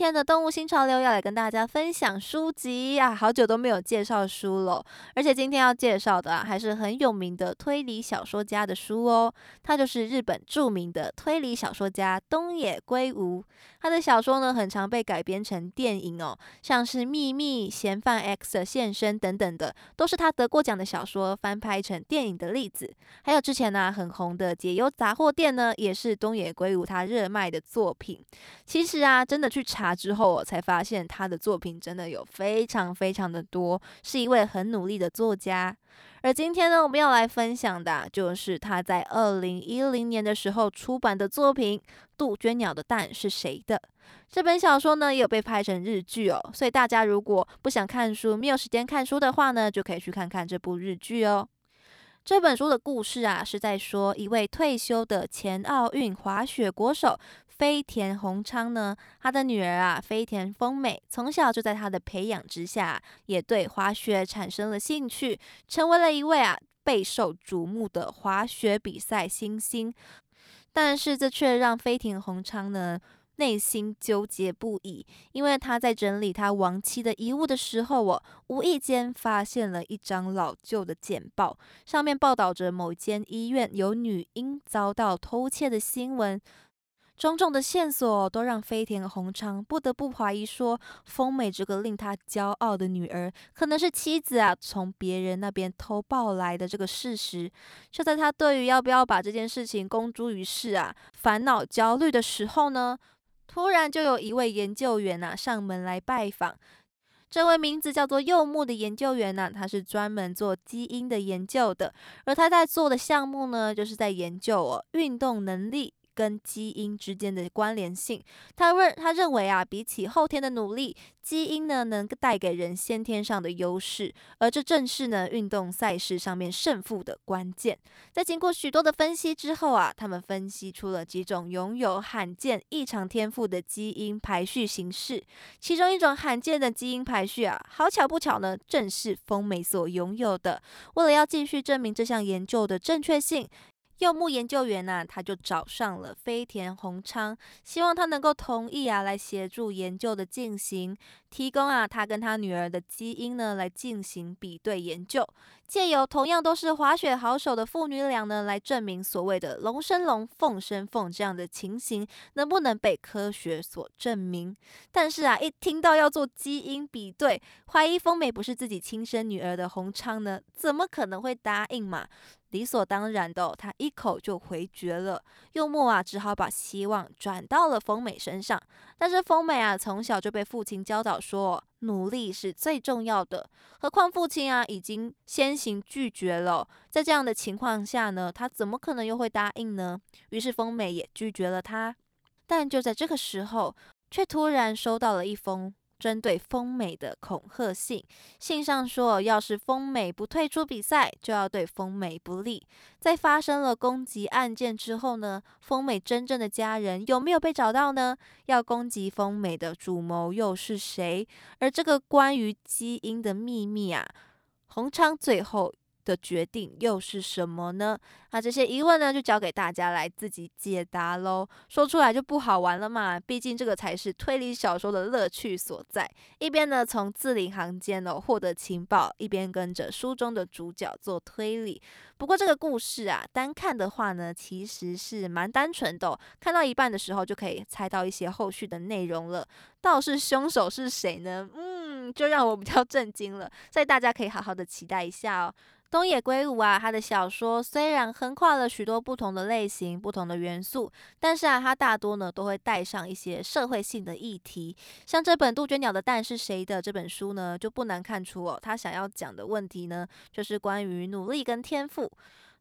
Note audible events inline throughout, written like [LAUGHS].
天的动物新潮流要来跟大家分享书籍啊，好久都没有介绍书了，而且今天要介绍的还是很有名的推理小说家的书哦，他就是日本著名的推理小说家东野圭吾。他的小说呢，很常被改编成电影哦，像是《秘密》《嫌犯 X 的现身》等等的，都是他得过奖的小说翻拍成电影的例子。还有之前呢很红的《解忧杂货店》呢，也是东野圭吾他热卖的作品。其实啊，真的去查之后，我才发现他的作品真的有非常非常的多，是一位很努力的作家。而今天呢，我们要来分享的，就是他在二零一零年的时候出版的作品《杜鹃鸟的蛋是谁的》。这本小说呢，也有被拍成日剧哦。所以大家如果不想看书、没有时间看书的话呢，就可以去看看这部日剧哦。这本书的故事啊，是在说一位退休的前奥运滑雪国手。飞田宏昌呢，他的女儿啊，飞田丰美，从小就在他的培养之下，也对滑雪产生了兴趣，成为了一位啊备受瞩目的滑雪比赛新星。但是这却让飞田宏昌呢内心纠结不已，因为他在整理他亡妻的遗物的时候，我无意间发现了一张老旧的简报，上面报道着某间医院有女婴遭到偷窃的新闻。种种的线索都让飞田宏昌不得不怀疑，说丰美这个令他骄傲的女儿，可能是妻子啊从别人那边偷抱来的这个事实。就在他对于要不要把这件事情公诸于世啊烦恼焦虑的时候呢，突然就有一位研究员呐上门来拜访。这位名字叫做柚木的研究员呢，他是专门做基因的研究的，而他在做的项目呢，就是在研究哦运动能力。跟基因之间的关联性，他认他认为啊，比起后天的努力，基因呢能带给人先天上的优势，而这正是呢运动赛事上面胜负的关键。在经过许多的分析之后啊，他们分析出了几种拥有罕见异常天赋的基因排序形式，其中一种罕见的基因排序啊，好巧不巧呢，正是风美所拥有的。为了要继续证明这项研究的正确性。柚木研究员呢，他就找上了飞田宏昌，希望他能够同意啊，来协助研究的进行，提供啊他跟他女儿的基因呢，来进行比对研究，借由同样都是滑雪好手的父女俩呢，来证明所谓的龙生龙，凤生凤这样的情形能不能被科学所证明。但是啊，一听到要做基因比对，怀疑丰美不是自己亲生女儿的宏昌呢，怎么可能会答应嘛？理所当然的，他一口就回绝了。柚木啊，只好把希望转到了丰美身上。但是丰美啊，从小就被父亲教导说，努力是最重要的。何况父亲啊，已经先行拒绝了。在这样的情况下呢，他怎么可能又会答应呢？于是丰美也拒绝了他。但就在这个时候，却突然收到了一封。针对丰美的恐吓信，信上说，要是丰美不退出比赛，就要对丰美不利。在发生了攻击案件之后呢，丰美真正的家人有没有被找到呢？要攻击丰美的主谋又是谁？而这个关于基因的秘密啊，洪昌最后。的决定又是什么呢？那这些疑问呢，就交给大家来自己解答喽。说出来就不好玩了嘛，毕竟这个才是推理小说的乐趣所在。一边呢从字里行间哦获得情报，一边跟着书中的主角做推理。不过这个故事啊，单看的话呢，其实是蛮单纯的，看到一半的时候就可以猜到一些后续的内容了。倒是凶手是谁呢？嗯，就让我比较 [LAUGHS] 震惊了。所以大家可以好好的期待一下哦。东野圭吾啊，他的小说虽然横跨了许多不同的类型、不同的元素，但是啊，他大多呢都会带上一些社会性的议题。像这本《杜鹃鸟的蛋是谁的》这本书呢，就不难看出哦，他想要讲的问题呢，就是关于努力跟天赋。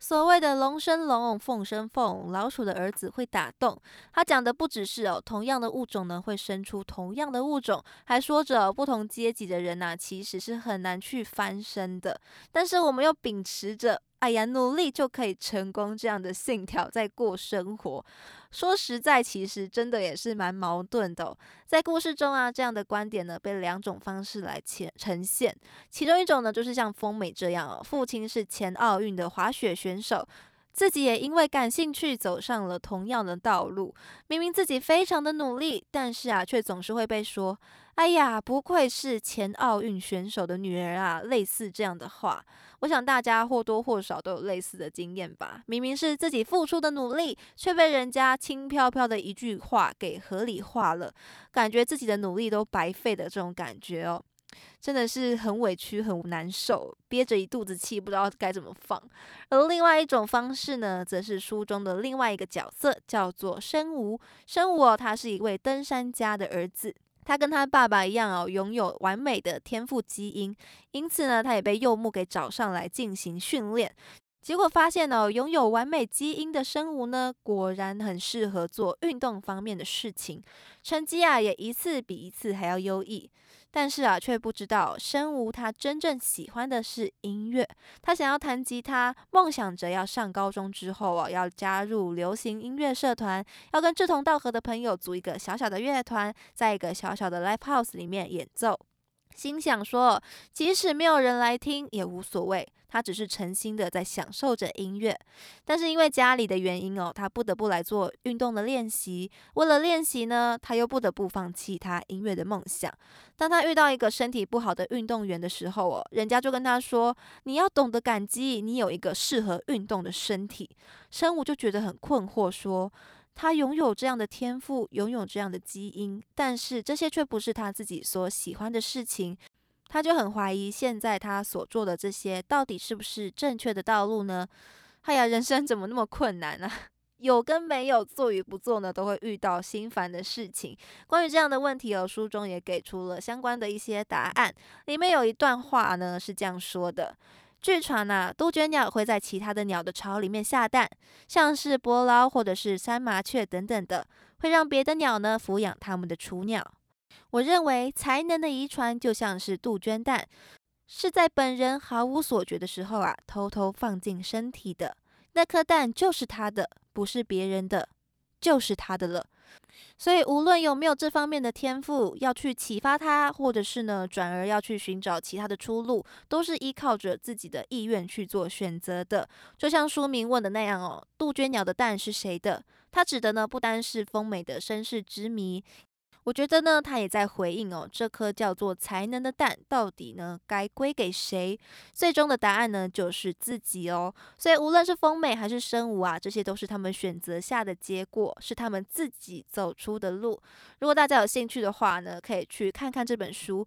所谓的龙生龙，凤生凤，老鼠的儿子会打洞。他讲的不只是哦，同样的物种呢会生出同样的物种，还说着不同阶级的人呐其实是很难去翻身的。但是我们又秉持着“哎呀，努力就可以成功”这样的信条在过生活。说实在，其实真的也是蛮矛盾的。在故事中啊，这样的观点呢，被两种方式来呈呈现。其中一种呢，就是像风美这样哦，父亲是前奥运的滑雪选手。自己也因为感兴趣走上了同样的道路，明明自己非常的努力，但是啊，却总是会被说：“哎呀，不愧是前奥运选手的女儿啊！”类似这样的话，我想大家或多或少都有类似的经验吧。明明是自己付出的努力，却被人家轻飘飘的一句话给合理化了，感觉自己的努力都白费的这种感觉哦。真的是很委屈、很难受，憋着一肚子气，不知道该怎么放。而另外一种方式呢，则是书中的另外一个角色，叫做申无。申无哦，他是一位登山家的儿子，他跟他爸爸一样哦，拥有完美的天赋基因，因此呢，他也被柚木给找上来进行训练。结果发现哦，拥有完美基因的生物呢，果然很适合做运动方面的事情，成绩啊也一次比一次还要优异。但是啊，却不知道身无他真正喜欢的是音乐，他想要弹吉他，梦想着要上高中之后啊，要加入流行音乐社团，要跟志同道合的朋友组一个小小的乐团，在一个小小的 live house 里面演奏。心想说，即使没有人来听也无所谓，他只是诚心的在享受着音乐。但是因为家里的原因哦，他不得不来做运动的练习。为了练习呢，他又不得不放弃他音乐的梦想。当他遇到一个身体不好的运动员的时候哦，人家就跟他说：“你要懂得感激，你有一个适合运动的身体。”生物就觉得很困惑，说。他拥有这样的天赋，拥有这样的基因，但是这些却不是他自己所喜欢的事情，他就很怀疑现在他所做的这些到底是不是正确的道路呢？哎呀，人生怎么那么困难呢？[LAUGHS] 有跟没有，做与不做呢，都会遇到心烦的事情。关于这样的问题，哦，书中也给出了相关的一些答案。里面有一段话呢，是这样说的。据传呐，杜鹃鸟会在其他的鸟的巢里面下蛋，像是伯劳或者是山麻雀等等的，会让别的鸟呢抚养它们的雏鸟。我认为才能的遗传就像是杜鹃蛋，是在本人毫无所觉的时候啊，偷偷放进身体的那颗蛋就是他的，不是别人的，就是他的了。所以，无论有没有这方面的天赋，要去启发他，或者是呢，转而要去寻找其他的出路，都是依靠着自己的意愿去做选择的。就像书名问的那样哦，杜鹃鸟的蛋是谁的？它指的呢，不单是丰美的身世之谜。我觉得呢，他也在回应哦，这颗叫做才能的蛋，到底呢该归给谁？最终的答案呢，就是自己哦。所以无论是丰美还是生无啊，这些都是他们选择下的结果，是他们自己走出的路。如果大家有兴趣的话呢，可以去看看这本书。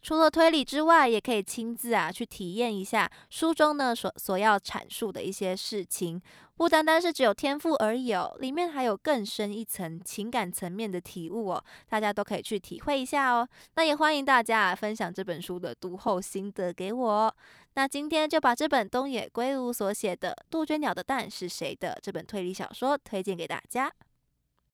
除了推理之外，也可以亲自啊去体验一下书中呢所所要阐述的一些事情，不单单是只有天赋而已哦，里面还有更深一层情感层面的体悟哦，大家都可以去体会一下哦。那也欢迎大家分享这本书的读后心得给我。那今天就把这本东野圭吾所写的《杜鹃鸟的蛋是谁的》这本推理小说推荐给大家。